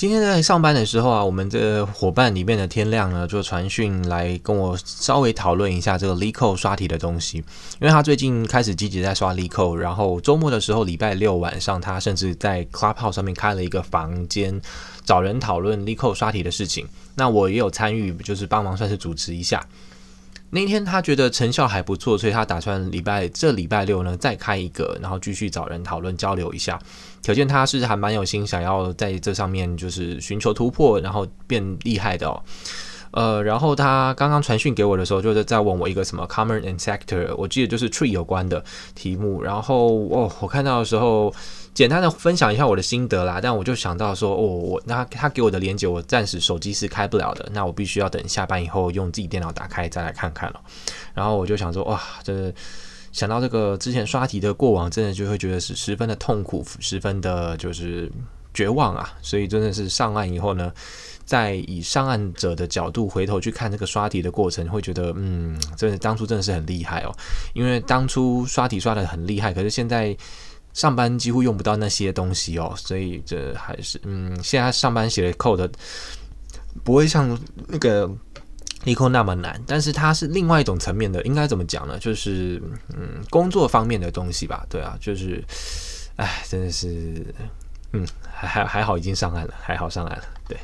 今天在上班的时候啊，我们这个伙伴里面的天亮呢，就传讯来跟我稍微讨论一下这个 Leeco 刷题的东西，因为他最近开始积极在刷 Leeco，然后周末的时候，礼拜六晚上，他甚至在 Clubhouse 上面开了一个房间，找人讨论 Leeco 刷题的事情。那我也有参与，就是帮忙算是主持一下。那天他觉得成效还不错，所以他打算礼拜这礼拜六呢再开一个，然后继续找人讨论交流一下。可见他是还蛮有心，想要在这上面就是寻求突破，然后变厉害的哦。呃，然后他刚刚传讯给我的时候，就是在问我一个什么 common and sector，我记得就是 tree 有关的题目。然后哦，我看到的时候，简单的分享一下我的心得啦。但我就想到说，哦，我那他给我的连接，我暂时手机是开不了的，那我必须要等下班以后用自己电脑打开再来看看了。然后我就想说，哇，这想到这个之前刷题的过往，真的就会觉得是十分的痛苦，十分的就是绝望啊。所以真的是上岸以后呢。在以上岸者的角度回头去看这个刷题的过程，会觉得，嗯，真的当初真的是很厉害哦。因为当初刷题刷得很厉害，可是现在上班几乎用不到那些东西哦，所以这还是，嗯，现在上班写的 code 不会像那个 eq 那么难，但是它是另外一种层面的，应该怎么讲呢？就是，嗯，工作方面的东西吧。对啊，就是，哎，真的是，嗯，还还还好，已经上岸了，还好上岸了，对。